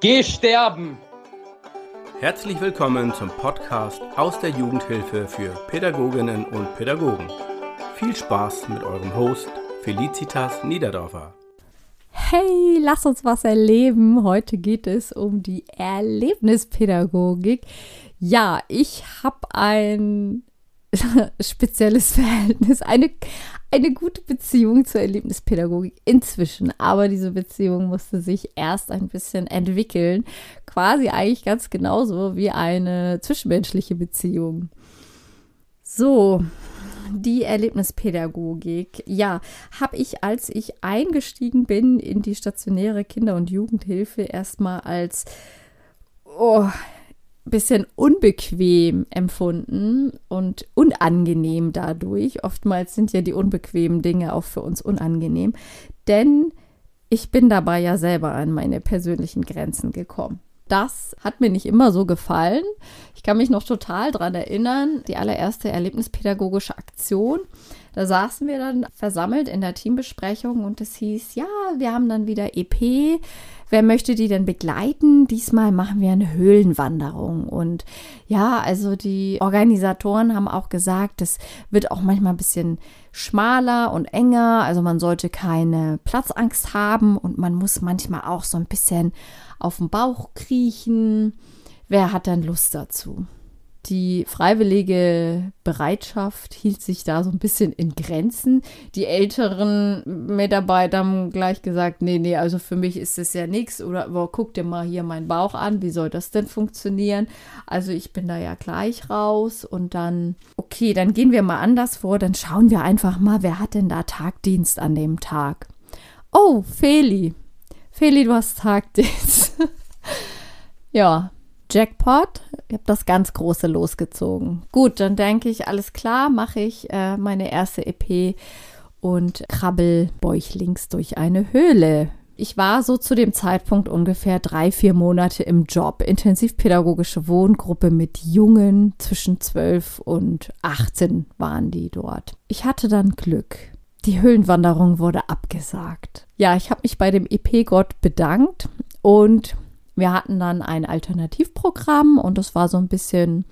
Geh sterben! Herzlich willkommen zum Podcast aus der Jugendhilfe für Pädagoginnen und Pädagogen. Viel Spaß mit eurem Host Felicitas Niederdorfer. Hey, lass uns was erleben. Heute geht es um die Erlebnispädagogik. Ja, ich habe ein spezielles Verhältnis, eine, eine gute Beziehung zur Erlebnispädagogik inzwischen. Aber diese Beziehung musste sich erst ein bisschen entwickeln. Quasi eigentlich ganz genauso wie eine zwischenmenschliche Beziehung. So, die Erlebnispädagogik. Ja, habe ich, als ich eingestiegen bin in die stationäre Kinder- und Jugendhilfe, erstmal als oh, bisschen unbequem empfunden und unangenehm dadurch. Oftmals sind ja die unbequemen Dinge auch für uns unangenehm, denn ich bin dabei ja selber an meine persönlichen Grenzen gekommen. Das hat mir nicht immer so gefallen. Ich kann mich noch total daran erinnern, die allererste erlebnispädagogische Aktion. Da saßen wir dann versammelt in der Teambesprechung und es hieß, ja, wir haben dann wieder EP Wer möchte die denn begleiten? Diesmal machen wir eine Höhlenwanderung. Und ja, also die Organisatoren haben auch gesagt, es wird auch manchmal ein bisschen schmaler und enger. Also man sollte keine Platzangst haben und man muss manchmal auch so ein bisschen auf den Bauch kriechen. Wer hat dann Lust dazu? Die freiwillige Bereitschaft hielt sich da so ein bisschen in Grenzen. Die älteren Mitarbeiter haben gleich gesagt, nee, nee, also für mich ist das ja nichts. Oder aber guck dir mal hier meinen Bauch an, wie soll das denn funktionieren? Also ich bin da ja gleich raus und dann, okay, dann gehen wir mal anders vor, dann schauen wir einfach mal, wer hat denn da Tagdienst an dem Tag? Oh, Feli. Feli, du hast Tagdienst. ja, Jackpot. Ich habe das ganz große losgezogen. Gut, dann denke ich, alles klar, mache ich äh, meine erste EP und krabbel bäuchlings durch eine Höhle. Ich war so zu dem Zeitpunkt ungefähr drei, vier Monate im Job. Intensivpädagogische Wohngruppe mit Jungen zwischen 12 und 18 waren die dort. Ich hatte dann Glück. Die Höhlenwanderung wurde abgesagt. Ja, ich habe mich bei dem EP-Gott bedankt und wir hatten dann ein Alternativprogramm und das war so ein bisschen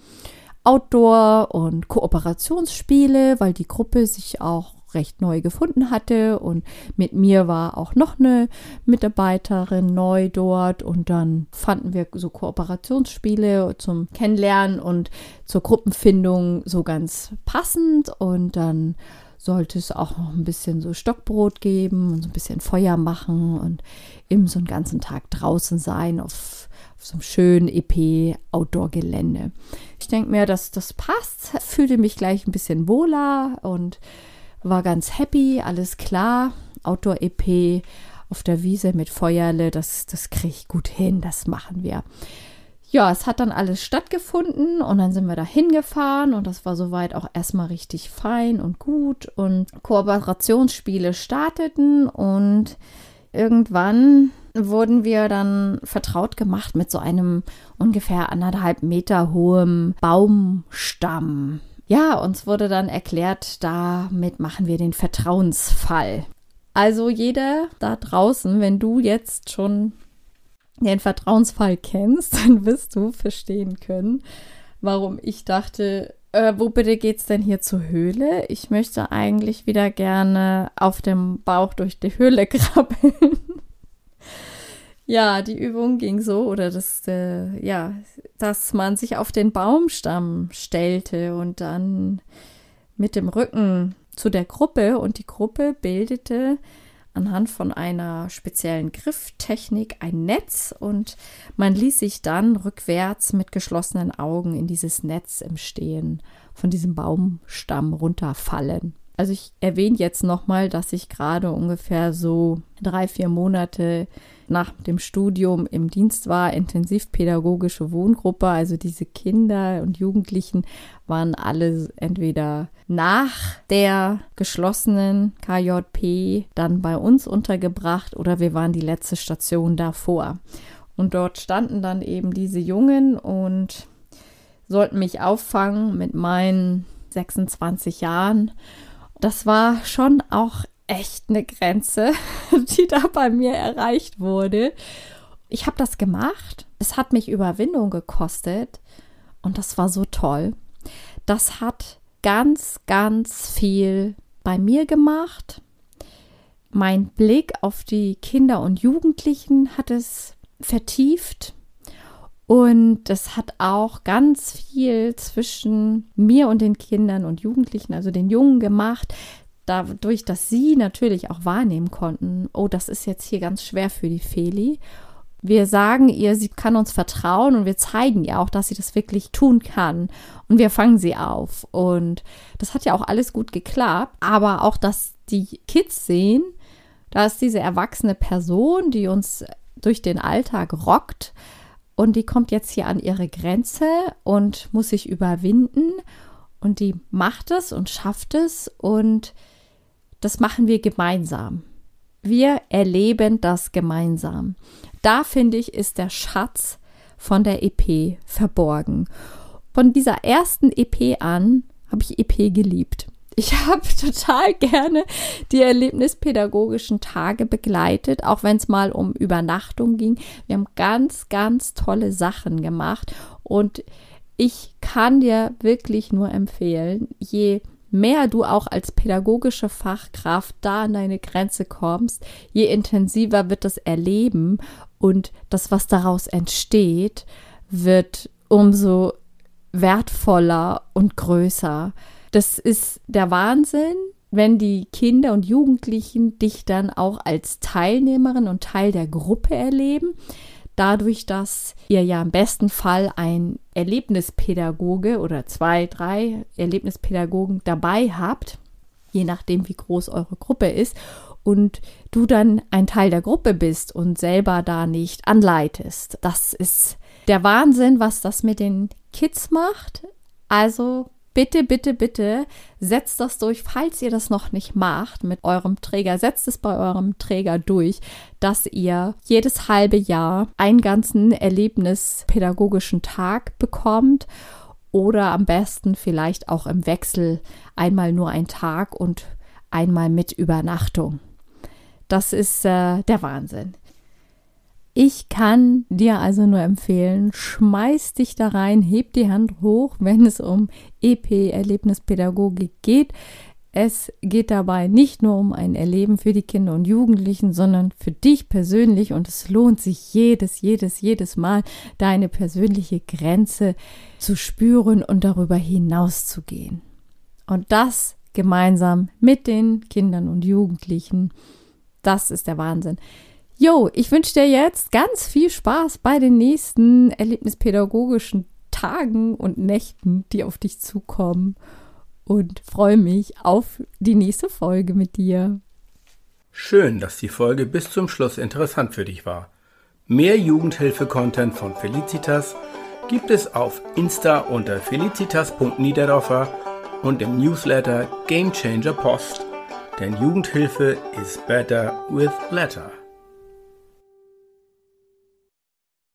Outdoor und Kooperationsspiele, weil die Gruppe sich auch recht neu gefunden hatte und mit mir war auch noch eine Mitarbeiterin neu dort und dann fanden wir so Kooperationsspiele zum Kennenlernen und zur Gruppenfindung so ganz passend und dann sollte es auch noch ein bisschen so Stockbrot geben und so ein bisschen Feuer machen und eben so einen ganzen Tag draußen sein auf, auf so einem schönen EP-Outdoor-Gelände. Ich denke mir, dass das passt, fühlte mich gleich ein bisschen wohler und war ganz happy, alles klar. Outdoor-EP auf der Wiese mit Feuerle, das, das kriege ich gut hin, das machen wir ja, es hat dann alles stattgefunden und dann sind wir da hingefahren und das war soweit auch erstmal richtig fein und gut und Kooperationsspiele starteten und irgendwann wurden wir dann vertraut gemacht mit so einem ungefähr anderthalb Meter hohen Baumstamm. Ja, uns wurde dann erklärt, damit machen wir den Vertrauensfall. Also jeder da draußen, wenn du jetzt schon den Vertrauensfall kennst, dann wirst du verstehen können, warum ich dachte, äh, wo bitte geht's denn hier zur Höhle? Ich möchte eigentlich wieder gerne auf dem Bauch durch die Höhle krabbeln. ja, die Übung ging so, oder das, äh, ja, dass man sich auf den Baumstamm stellte und dann mit dem Rücken zu der Gruppe und die Gruppe bildete anhand von einer speziellen Grifftechnik ein Netz und man ließ sich dann rückwärts mit geschlossenen Augen in dieses Netz im Stehen von diesem Baumstamm runterfallen. Also ich erwähne jetzt nochmal, dass ich gerade ungefähr so drei, vier Monate nach dem Studium im Dienst war, intensivpädagogische Wohngruppe. Also diese Kinder und Jugendlichen waren alle entweder nach der geschlossenen KJP dann bei uns untergebracht oder wir waren die letzte Station davor. Und dort standen dann eben diese Jungen und sollten mich auffangen mit meinen 26 Jahren das war schon auch echt eine Grenze, die da bei mir erreicht wurde. ich habe das gemacht. Es hat mich Überwindung gekostet und das war so toll. Das hat ganz, ganz viel bei mir gemacht. Mein Blick auf die Kinder und Jugendlichen hat es vertieft und es hat auch ganz viel zwischen mir und den Kindern und Jugendlichen, also den Jungen gemacht, dadurch, dass sie natürlich auch wahrnehmen konnten, oh, das ist jetzt hier ganz schwer für die Feli. Wir sagen ihr, sie kann uns vertrauen und wir zeigen ihr auch, dass sie das wirklich tun kann. Und wir fangen sie auf. Und das hat ja auch alles gut geklappt. Aber auch, dass die Kids sehen, da ist diese erwachsene Person, die uns durch den Alltag rockt. Und die kommt jetzt hier an ihre Grenze und muss sich überwinden. Und die macht es und schafft es. Und das machen wir gemeinsam. Wir erleben das gemeinsam. Da finde ich, ist der Schatz von der EP verborgen. Von dieser ersten EP an habe ich EP geliebt. Ich habe total gerne die erlebnispädagogischen Tage begleitet, auch wenn es mal um Übernachtung ging. Wir haben ganz, ganz tolle Sachen gemacht und ich kann dir wirklich nur empfehlen, je mehr du auch als pädagogische Fachkraft da an deine Grenze kommst, je intensiver wird das Erleben und das, was daraus entsteht, wird umso wertvoller und größer. Das ist der Wahnsinn, wenn die Kinder und Jugendlichen dich dann auch als Teilnehmerin und Teil der Gruppe erleben dadurch, dass ihr ja im besten Fall ein Erlebnispädagoge oder zwei, drei Erlebnispädagogen dabei habt, je nachdem, wie groß eure Gruppe ist, und du dann ein Teil der Gruppe bist und selber da nicht anleitest. Das ist der Wahnsinn, was das mit den Kids macht. Also bitte, bitte, bitte setzt das durch, falls ihr das noch nicht macht mit eurem Träger, setzt es bei eurem Träger durch, dass ihr jedes halbe Jahr einen ganzen erlebnispädagogischen Tag bekommt oder am besten vielleicht auch im Wechsel einmal nur ein Tag und einmal mit Übernachtung. Das ist äh, der Wahnsinn. Ich kann dir also nur empfehlen, schmeiß dich da rein, heb die Hand hoch, wenn es um EP Erlebnispädagogik geht. Es geht dabei nicht nur um ein Erleben für die Kinder und Jugendlichen, sondern für dich persönlich und es lohnt sich jedes, jedes, jedes Mal deine persönliche Grenze zu spüren und darüber hinaus zu gehen. Und das gemeinsam mit den Kindern und Jugendlichen, das ist der Wahnsinn. Jo, ich wünsche dir jetzt ganz viel Spaß bei den nächsten erlebnispädagogischen Tagen und Nächten, die auf dich zukommen. Und freue mich auf die nächste Folge mit dir. Schön, dass die Folge bis zum Schluss interessant für dich war. Mehr Jugendhilfe-Content von Felicitas gibt es auf Insta unter felicitas.niederdorfer und im Newsletter Game Changer Post. Denn Jugendhilfe is better with letter.